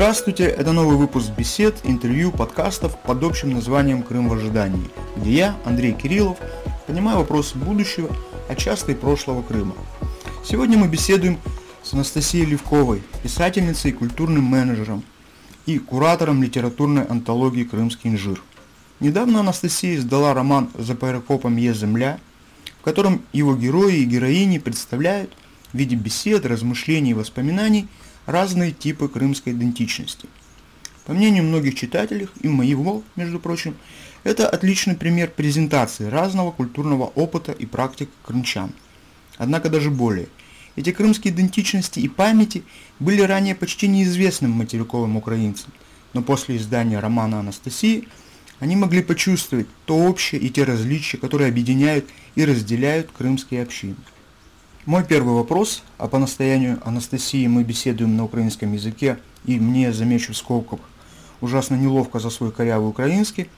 Здравствуйте, это новый выпуск бесед, интервью, подкастов под общим названием «Крым в ожидании», где я, Андрей Кириллов, понимаю вопросы будущего, а часто и прошлого Крыма. Сегодня мы беседуем с Анастасией Левковой, писательницей и культурным менеджером и куратором литературной антологии «Крымский инжир». Недавно Анастасия издала роман «За перекопом е земля», в котором его герои и героини представляют в виде бесед, размышлений и воспоминаний – разные типы крымской идентичности. По мнению многих читателей, и моего, между прочим, это отличный пример презентации разного культурного опыта и практик крымчан. Однако даже более. Эти крымские идентичности и памяти были ранее почти неизвестным материковым украинцам, но после издания романа Анастасии они могли почувствовать то общее и те различия, которые объединяют и разделяют крымские общины. Мой первый вопрос, а по настоянию Анастасии мы беседуем на украинском языке, и мне, замечу в скобках, ужасно неловко за свой корявый украинский,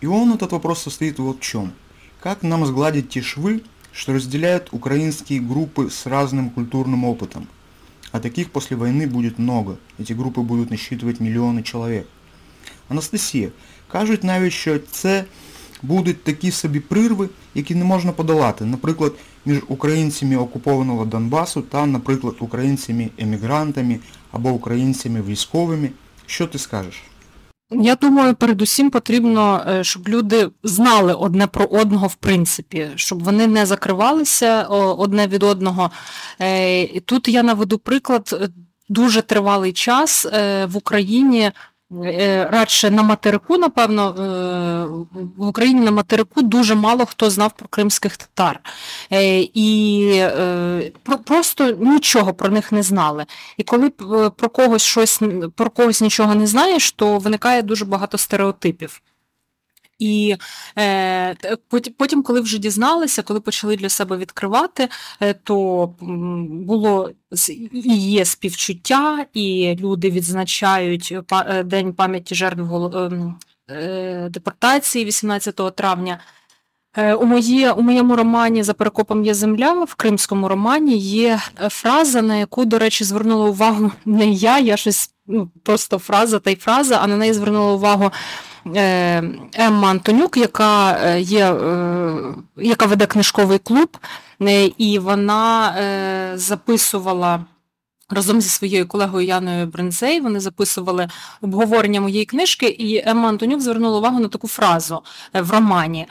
и он, этот вопрос, состоит вот в чем. Как нам сгладить те швы, что разделяют украинские группы с разным культурным опытом? А таких после войны будет много, эти группы будут насчитывать миллионы человек. Анастасія, кажуть навіть, що це будуть такі собі прирви, які не можна подолати, наприклад, між українцями окупованого Донбасу та, наприклад, українцями-емігрантами або українцями військовими. Що ти скажеш? Я думаю, передусім потрібно, е, щоб люди знали одне про одного, в принципі, щоб вони не закривалися одне від одного. Е, тут я наведу приклад. Е, дуже тривалий час в Україні Е, радше на материку, напевно, е, в Україні на материку дуже мало хто знав про кримських татар. Е, і просто нічого про них не знали. І коли про когось щось про когось нічого не знаєш, то виникає дуже багато стереотипів. І е, потім, коли вже дізналися, коли почали для себе відкривати, е, то було і є співчуття, і люди відзначають е, День пам'яті жертв е, депортації 18 травня. У моє, у моєму романі За перекопом є земля в кримському романі є фраза, на яку, до речі, звернула увагу не я, я щось ну, просто фраза та й фраза, а на неї звернула увагу Емма Антонюк, яка е, є, е, яка веде книжковий клуб, і вона записувала. Разом зі своєю колегою Яною Брензей вони записували обговорення моєї книжки, і Емма Антонюк звернула увагу на таку фразу в романі.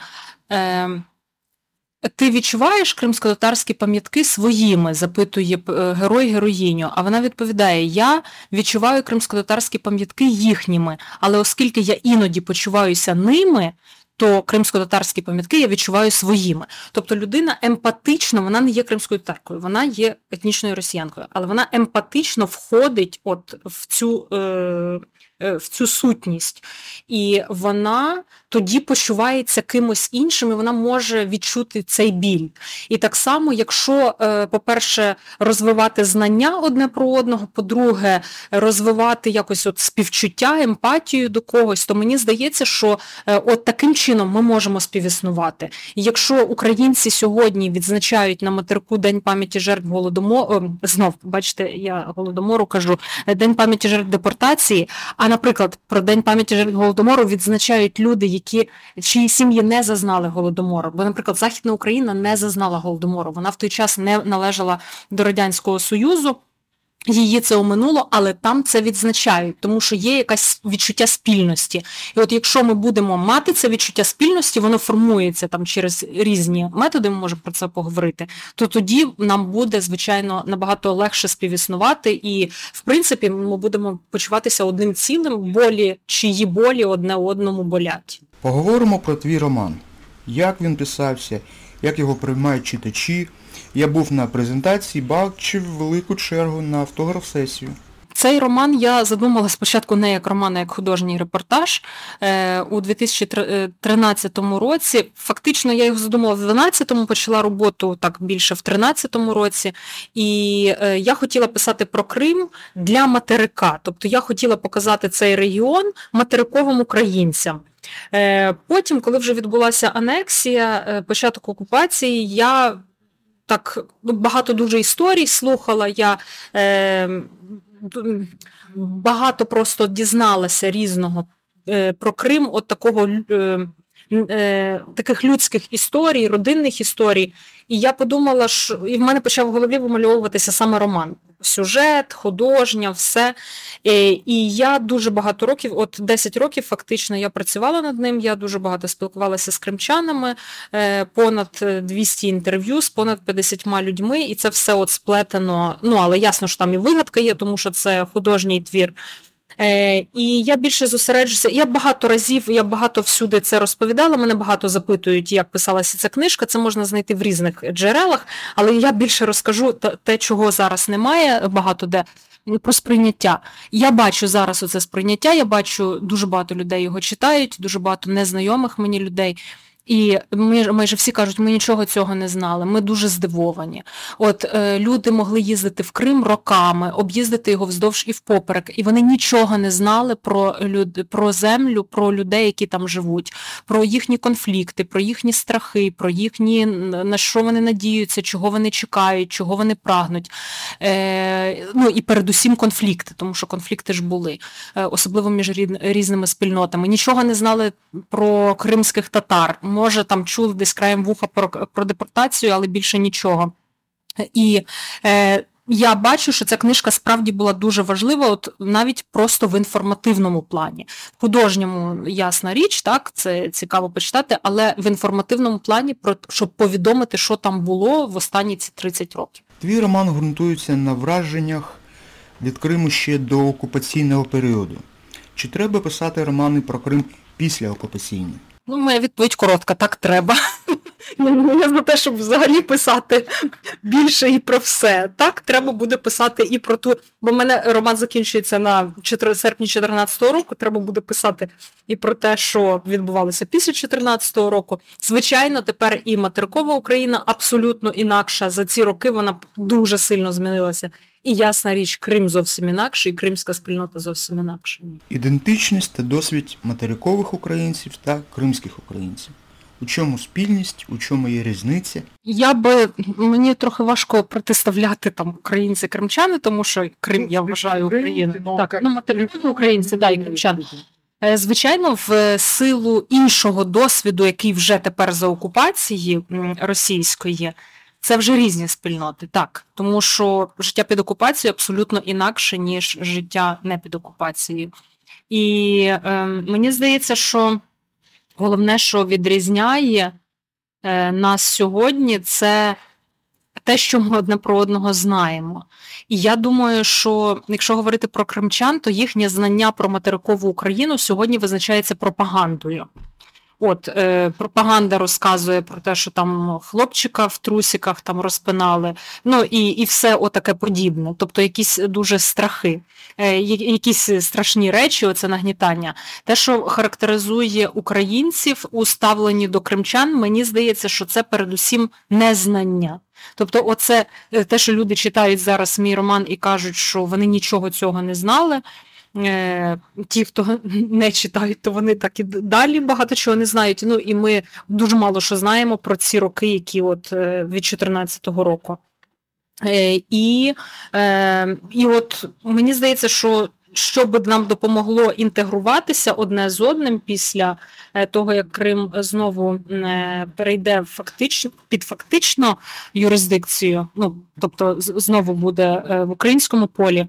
Ти відчуваєш кримсько-татарські пам'ятки своїми? запитує е, герой героїню. А вона відповідає: Я відчуваю кримсько-татарські пам'ятки їхніми, але оскільки я іноді почуваюся ними, то кримсько-татарські пам'ятки я відчуваю своїми. Тобто людина емпатично, вона не є кримською татаркою, вона є етнічною росіянкою, але вона емпатично входить от в цю. Е, в цю сутність. І вона тоді почувається кимось іншим, і вона може відчути цей біль. І так само, якщо, е, по-перше, розвивати знання одне про одного, по-друге, розвивати якось от співчуття, емпатію до когось, то мені здається, що е, от таким чином ми можемо співіснувати. І якщо українці сьогодні відзначають на материку День пам'яті жертв голодомору, знов, бачите, я голодомору кажу, День пам'яті жертв депортації. А наприклад, про День пам'яті жертв голодомору відзначають люди, які чиї сім'ї не зазнали голодомору. Бо, наприклад, Західна Україна не зазнала голодомору. Вона в той час не належала до Радянського Союзу. Її це оминуло, але там це відзначають, тому що є якась відчуття спільності. І от якщо ми будемо мати це відчуття спільності, воно формується там через різні методи, ми можемо про це поговорити, то тоді нам буде, звичайно, набагато легше співіснувати, і, в принципі, ми будемо почуватися одним цілим, болі, чиї болі одне одному болять. Поговоримо про твій роман. Як він писався, як його приймають читачі. Я був на презентації, бачив велику чергу на автограф-сесію. Цей роман я задумала спочатку не як роман, а як художній репортаж. Е, у 2013 році. Фактично я його задумала в 2012-му, почала роботу так більше в 2013 році. І е, я хотіла писати про Крим для материка. Тобто я хотіла показати цей регіон материковим українцям. Е, потім, коли вже відбулася анексія, початок окупації, я так ну, багато дуже історій слухала. Я е, багато просто дізналася різного е, про Крим, от такого. Е, е, Таких людських історій, родинних історій, і я подумала, що і в мене почав в голові вимальовуватися саме роман сюжет, художня, все. І я дуже багато років, от 10 років, фактично, я працювала над ним. Я дуже багато спілкувалася з кримчанами, е, понад 200 інтерв'ю з понад 50 людьми, і це все от сплетено. Ну, але ясно, що там і вигадка є, тому що це художній твір. Е, І я більше зосереджуся. Я багато разів, я багато всюди це розповідала. Мене багато запитують, як писалася ця книжка. Це можна знайти в різних джерелах, але я більше розкажу те, чого зараз немає, багато де. Про сприйняття. Я бачу зараз оце сприйняття, я бачу дуже багато людей його читають, дуже багато незнайомих мені людей. І ми майже всі кажуть, ми нічого цього не знали. Ми дуже здивовані. От е, люди могли їздити в Крим роками, об'їздити його вздовж і впоперек, і вони нічого не знали про люд, про землю, про людей, які там живуть, про їхні конфлікти, про їхні страхи, про їхні на що вони надіються, чого вони чекають, чого вони прагнуть. Е, Ну і передусім конфлікти, тому що конфлікти ж були, е, особливо між різними спільнотами. Нічого не знали про кримських татар може там чули десь краєм вуха про, про депортацію, але більше нічого. І е, я бачу, що ця книжка справді була дуже важлива, от навіть просто в інформативному плані. В художньому ясна річ, так, це цікаво почитати, але в інформативному плані, про щоб повідомити, що там було в останні ці 30 років. Твій роман ґрунтується на враженнях від Криму ще до окупаційного періоду. Чи треба писати романи про Крим після окупаційного? Ну, моя відповідь коротка, так треба. Я за те, щоб взагалі писати більше і про все. Так, треба буде писати і про ту. Бо в мене роман закінчується на 4 серпні 2014 року. Треба буде писати і про те, що відбувалося після 2014 року. Звичайно, тепер і материкова Україна абсолютно інакша. За ці роки вона дуже сильно змінилася. І ясна річ, Крим зовсім інакше, і кримська спільнота зовсім інакша. Ідентичність та досвід материкових українців та кримських українців. У чому спільність, у чому є різниця? Я би мені трохи важко протиставляти там українці кримчани, тому що Крим я вважаю Україною. Так, ну материкові українці, да, і кримчани. Е, звичайно, в силу іншого досвіду, який вже тепер за окупації російської, це вже різні спільноти, так. Тому що життя під окупацією абсолютно інакше, ніж життя не під окупацією. І е, мені здається, що головне, що відрізняє е, нас сьогодні, це те, що ми одне про одного знаємо. І я думаю, що якщо говорити про кримчан, то їхнє знання про материкову Україну сьогодні визначається пропагандою. От е, пропаганда розказує про те, що там хлопчика в трусиках там розпинали, ну і і все отаке подібне. Тобто якісь дуже страхи, е, якісь страшні речі, оце нагнітання. Те, що характеризує українців у ставленні до кримчан, мені здається, що це передусім незнання. Тобто, оце е, те, що люди читають зараз мій роман і кажуть, що вони нічого цього не знали. Е, ті, хто не читають, то вони так і далі багато чого не знають. Ну і ми дуже мало що знаємо про ці роки, які от е, від 2014 року. Е, і і от мені здається, що щоб нам допомогло інтегруватися одне з одним після того, як Крим знову перейде фактично під фактично юрисдикцію, ну тобто знову буде в українському полі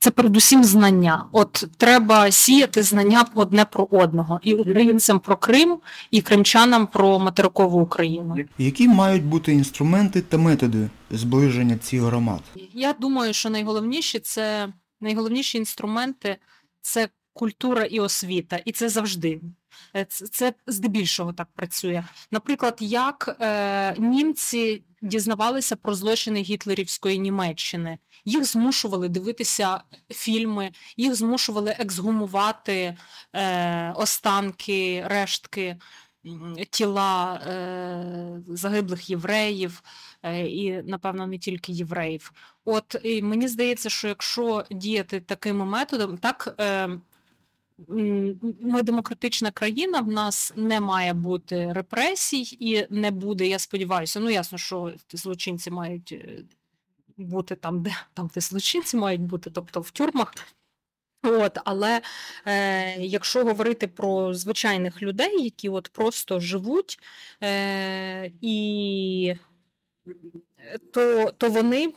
це передусім знання. От треба сіяти знання одне про одного, і українцям про Крим, і кримчанам про материкову Україну. Які мають бути інструменти та методи зближення цих громад? Я думаю, що найголовніші це найголовніші інструменти це культура і освіта, і це завжди. Е, це, здебільшого так працює. Наприклад, як е, німці дізнавалися про злочини гітлерівської Німеччини, їх змушували дивитися фільми, їх змушували ексгумувати е, останки, рештки. Тіла е, загиблих євреїв е, і, напевно, не тільки євреїв. От і мені здається, що якщо діяти таким методом, так е, ми демократична країна, в нас не має бути репресій і не буде, я сподіваюся, ну ясно, що злочинці мають е, бути там, де там де злочинці мають бути, тобто в тюрмах. От, Але е, якщо говорити про звичайних людей, які от просто живуть е, і то то вони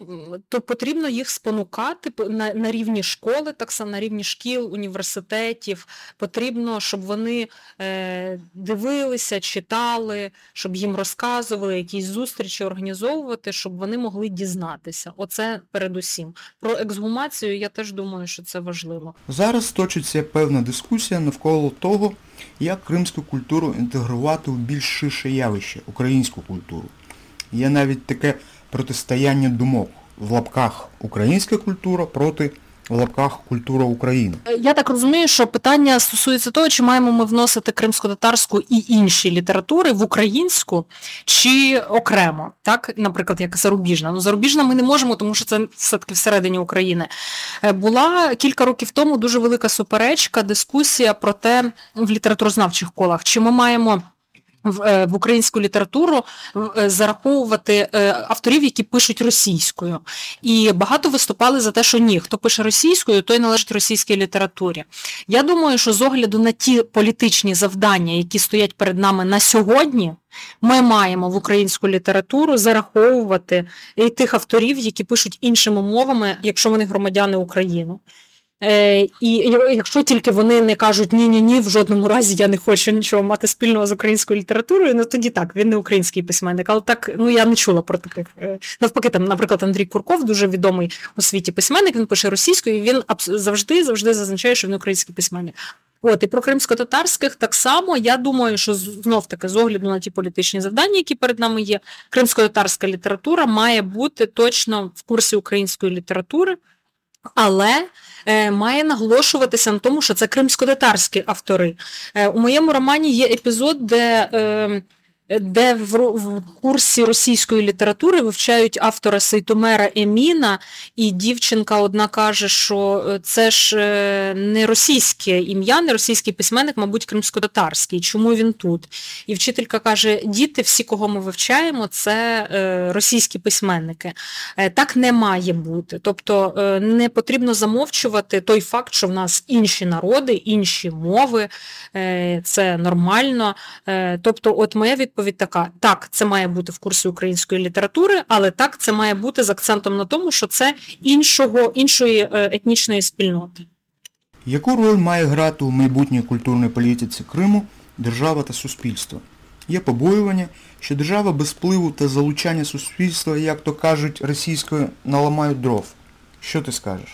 то потрібно їх спонукати на на рівні школи, так само на рівні шкіл, університетів. Потрібно, щоб вони е, дивилися, читали, щоб їм розказували, якісь зустрічі організовувати, щоб вони могли дізнатися. Оце передусім. Про ексгумацію я теж думаю, що це важливо. Зараз точиться певна дискусія навколо того, як кримську культуру інтегрувати в більш ширше явище українську культуру. Є навіть таке протистояння думок в лапках українська культура проти в лапках культура України. Я так розумію, що питання стосується того, чи маємо ми вносити кримсько-татарську і інші літератури в українську чи окремо, так, наприклад, як зарубіжна. Ну, зарубіжна ми не можемо, тому що це все-таки всередині України. Е, була кілька років тому дуже велика суперечка, дискусія про те в літературознавчих колах, чи ми маємо в, е, українську літературу е, зараховувати е, авторів, які пишуть російською. І багато виступали за те, що ні, хто пише російською, той належить російській літературі. Я думаю, що з огляду на ті політичні завдання, які стоять перед нами на сьогодні, ми маємо в українську літературу зараховувати і тих авторів, які пишуть іншими мовами, якщо вони громадяни України. Е, і якщо тільки вони не кажуть ні-ні ні, в жодному разі я не хочу нічого мати спільного з українською літературою, ну тоді так, він не український письменник. Але так, ну я не чула про таких. Е, навпаки, там, наприклад, Андрій Курков, дуже відомий у світі письменник, він пише російською, і він завжди завжди зазначає, що він український письменник. От, і про кримсько-татарських так само, я думаю, що знов таки з огляду на ті політичні завдання, які перед нами є, кримсько-татарська література має бути точно в курсі української літератури, але Е, має наголошуватися на тому, що це кримсько-татарські автори. Е, у моєму романі є епізод, де ем, де в, курсі російської літератури вивчають автора Сейтомера Еміна, і дівчинка одна каже, що е, це ж е, не російське ім'я, не російський письменник, мабуть, кримсько-татарський. Чому він тут? І вчителька каже: діти, всі, кого ми вивчаємо, це е, російські письменники. Так не має бути. Тобто не потрібно замовчувати той факт, що в нас інші народи, інші мови, це нормально. Тобто, от моя відповідь відповідь така: так, це має бути в курсі української літератури, але так, це має бути з акцентом на тому, що це іншого, іншої е, етнічної спільноти. Яку роль має грати у майбутній культурній політиці Криму держава та суспільство? Є побоювання, що держава без впливу та залучання суспільства, як то кажуть, російською наламають дров. Що ти скажеш?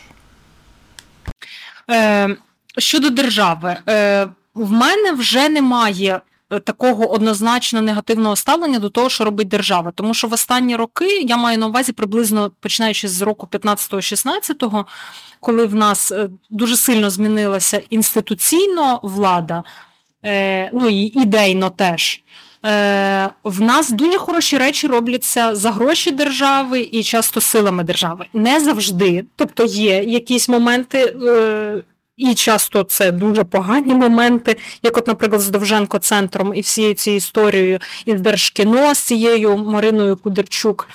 Е, Щодо держави, е, в мене вже немає такого однозначно негативного ставлення до того, що робить держава. Тому що в останні роки я маю на увазі приблизно починаючи з року 15-16, коли в нас е, дуже сильно змінилася інституційно влада, е, ну і ідейно теж. Е, в нас дуже хороші речі робляться за гроші держави і часто силами держави. Не завжди. Тобто є якісь моменти і часто це дуже погані моменти, як, от, наприклад, з Довженко центром і всією цією історією із Держкіно, з цією Мариною Кудерчук,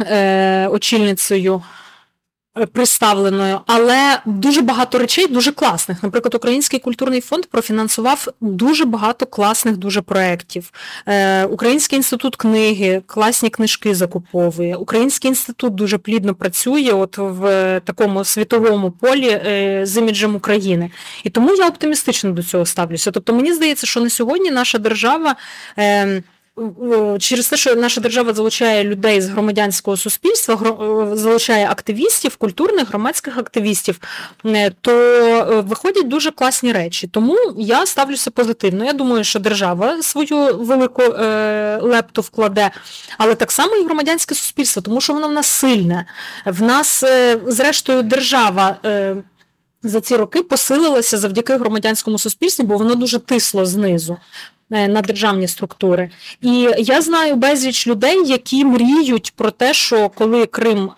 е, очільницею. Е, представленою, але дуже багато речей дуже класних. Наприклад, Український культурний фонд профінансував дуже багато класних дуже проєктів. Е, Український інститут книги, класні книжки закуповує. Український інститут дуже плідно працює от в такому світовому полі е, з іміджем України. І тому я оптимістично до цього ставлюся. Тобто мені здається, що на сьогодні наша держава. Ем, через те, що наша держава залучає людей з громадянського суспільства, залучає активістів, культурних громадських активістів, е, то е, виходять дуже класні речі. Тому я ставлюся позитивно. Я думаю, що держава свою велику е, лепту вкладе, але так само і громадянське суспільство, тому що воно в нас сильне. В нас, зрештою, держава. За ці роки посилилася завдяки громадянському суспільству, бо воно дуже тисло знизу. Е, на державні структури. І я знаю безліч людей, які мріють про те, що коли Крим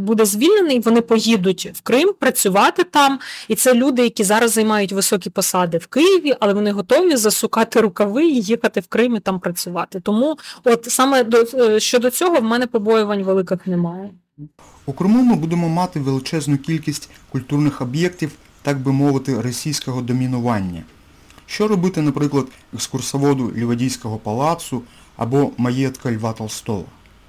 буде звільнений, вони поїдуть в Крим працювати там. І це люди, які зараз займають високі посади в Києві, але вони готові засукати рукави і їхати в Крим і там працювати. Тому, от саме до щодо цього, в мене побоювань великих немає. У Криму ми будемо мати величезну кількість культурних об'єктів, так би мовити, російського домінування. Що робити, наприклад, екскурсоводу Лівадійського палацу або маєтка Льва Толстого?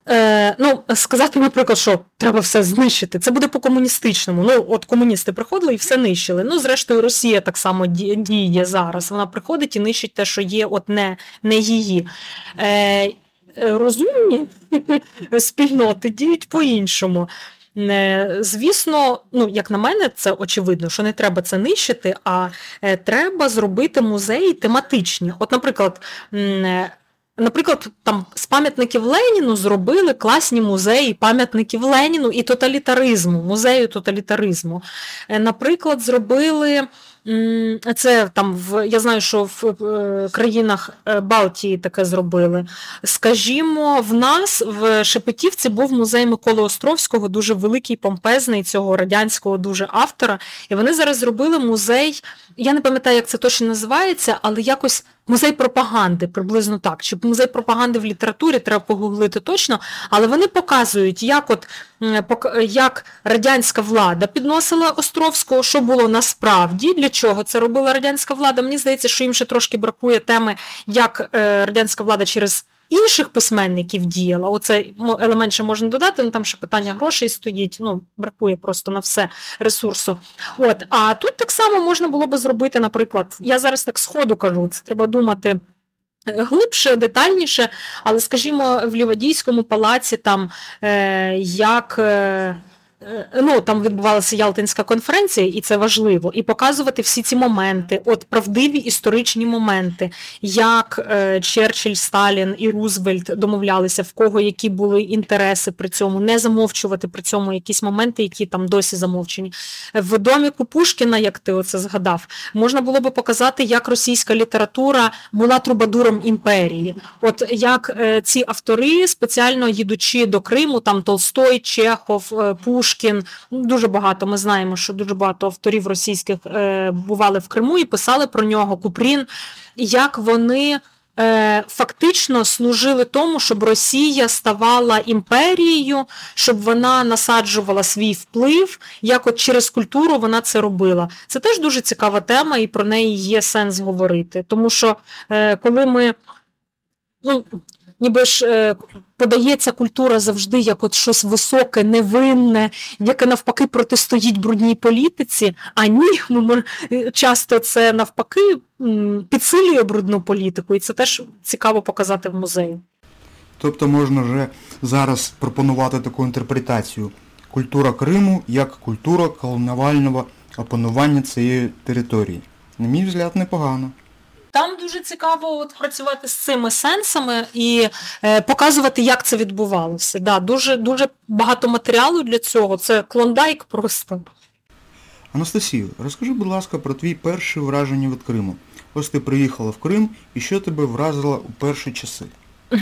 Е, Ну, сказати, наприклад, що треба все знищити. Це буде по-комуністичному. Ну, от комуністи приходили і все нищили. Ну, зрештою, Росія так само діє зараз. Вона приходить і нищить те, що є, от не не її. Е, розумні спільноти діють по-іншому. Е, звісно, ну, як на мене, це очевидно, що не треба це нищити, а е, треба зробити музеї тематичні. От, наприклад, Наприклад, там з пам'ятників Леніну зробили класні музеї пам'ятників Леніну і тоталітаризму, музею тоталітаризму. Наприклад, зробили це там в я знаю, що в е, країнах е, Балтії таке зробили. Скажімо, в нас в Шепетівці був музей Миколи Островського, дуже великий, помпезний цього радянського дуже автора. І вони зараз зробили музей. Я не пам'ятаю, як це точно називається, але якось музей пропаганди, приблизно так. Чи музей пропаганди в літературі, треба погуглити точно, але вони показують, як от як радянська влада підносила Островського, що було насправді, для чого це робила радянська влада. Мені здається, що їм ще трошки бракує теми, як е, радянська влада через інших письменників діяла. Оце елемент ще можна додати, ну, там ще питання грошей стоїть, ну, бракує просто на все ресурсу. От, А тут так само можна було би зробити, наприклад, я зараз так сходу кажу, це треба думати. Е, глибше, детальніше, але, скажімо, в Лівадійському палаці там е, як Е, ну, там відбувалася Ялтинська конференція, і це важливо, і показувати всі ці моменти, от правдиві історичні моменти, як е, Черчилль, Сталін і Рузвельт домовлялися, в кого які були інтереси при цьому, не замовчувати при цьому якісь моменти, які там досі замовчені. В доміку Пушкіна, як ти оце згадав, можна було би показати, як російська література була трубадуром імперії. От як е, ці автори, спеціально їдучи до Криму, там Толстой, Чехов, е, Пушкін, Пушкін. Ну, дуже багато. Ми знаємо, що дуже багато авторів російських е, бували в Криму і писали про нього Купрін, як вони. Е, фактично служили тому, щоб Росія ставала імперією, щоб вона насаджувала свій вплив, як от через культуру вона це робила. Це теж дуже цікава тема, і про неї є сенс говорити. Тому що е, коли ми ну, ніби ж е, подається культура завжди як от щось високе, невинне, яке навпаки протистоїть брудній політиці, а ні, ну, часто це навпаки підсилює брудну політику, і це теж цікаво показати в музеї. Тобто можна вже зараз пропонувати таку інтерпретацію. Культура Криму як культура колонувального опанування цієї території. На мій взгляд, непогано. Там дуже цікаво от працювати з цими сенсами і е, показувати, як це відбувалося. Да, Дуже дуже багато матеріалу для цього. Це клондайк просто. Анастасію, розкажи, будь ласка, про твій перші враження від Криму. Ось ти приїхала в Крим і що тебе вразило у перші часи?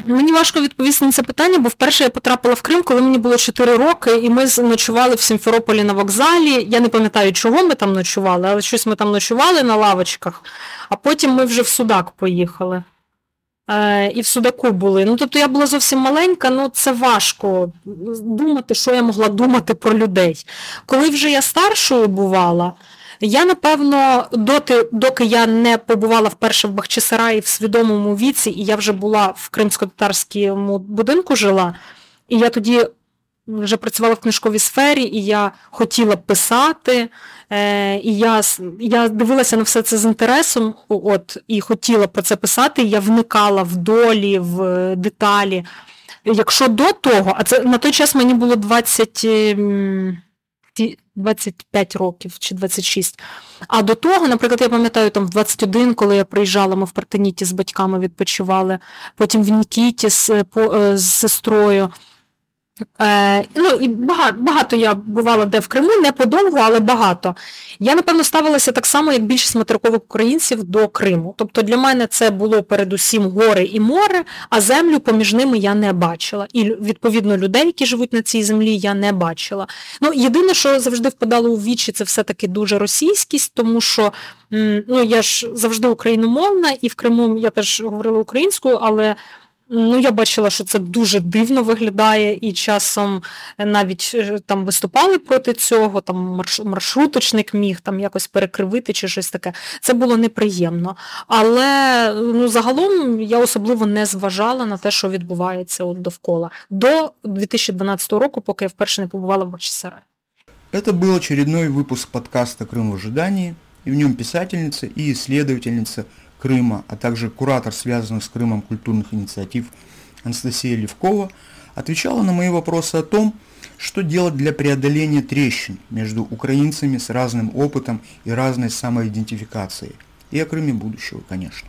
Мені важко відповісти на це питання, бо вперше я потрапила в Крим, коли мені було 4 роки, і ми ночували в Сімферополі на вокзалі. Я не пам'ятаю, чого ми там ночували, але щось ми там ночували на лавочках, а потім ми вже в Судак поїхали. Е, І в Судаку були. Ну, тобто я була зовсім маленька, ну це важко думати, що я могла думати про людей. Коли вже я старшою бувала, я, напевно, доти, доки я не побувала вперше в Бахчисараї в свідомому віці, і я вже була в кримсько-татарському будинку жила, і я тоді вже працювала в книжковій сфері, і я хотіла писати, е, і я я дивилася на все це з інтересом, от, і хотіла про це писати, і я вникала в долі, в деталі. Якщо до того, а це на той час мені було 20. 25 років чи 26. А до того, наприклад, я пам'ятаю, там в 21, коли я приїжджала, ми в Партеніті з батьками відпочивали, потім в Нікіті з, е, з сестрою. Е, ну і багато багато я бувала де в Криму, не подовго, але багато. Я, напевно, ставилася так само, як більшість материкових українців до Криму. Тобто для мене це було передусім гори і море, а землю поміж ними я не бачила. І, відповідно, людей, які живуть на цій землі, я не бачила. Ну, Єдине, що завжди впадало у вічі, це все-таки дуже російськість, тому що ну, я ж завжди україномовна, і в Криму я теж говорила українською, але Ну, я бачила, що це дуже дивно виглядає, і часом навіть е, там виступали проти цього, там маршруточник міг там якось перекривити чи щось таке. Це було неприємно. Але ну, загалом я особливо не зважала на те, що відбувається от довкола. До 2012 року, поки я вперше не побувала в Бахчисараї. Это был очередной выпуск подкаста «Крым в ожидании», и в нем писательница и исследовательница Крыма, а также куратор связанных с Крымом культурных инициатив Анастасия Левкова, отвечала на мои вопросы о том, что делать для преодоления трещин между украинцами с разным опытом и разной самоидентификацией. И о Крыме будущего, конечно.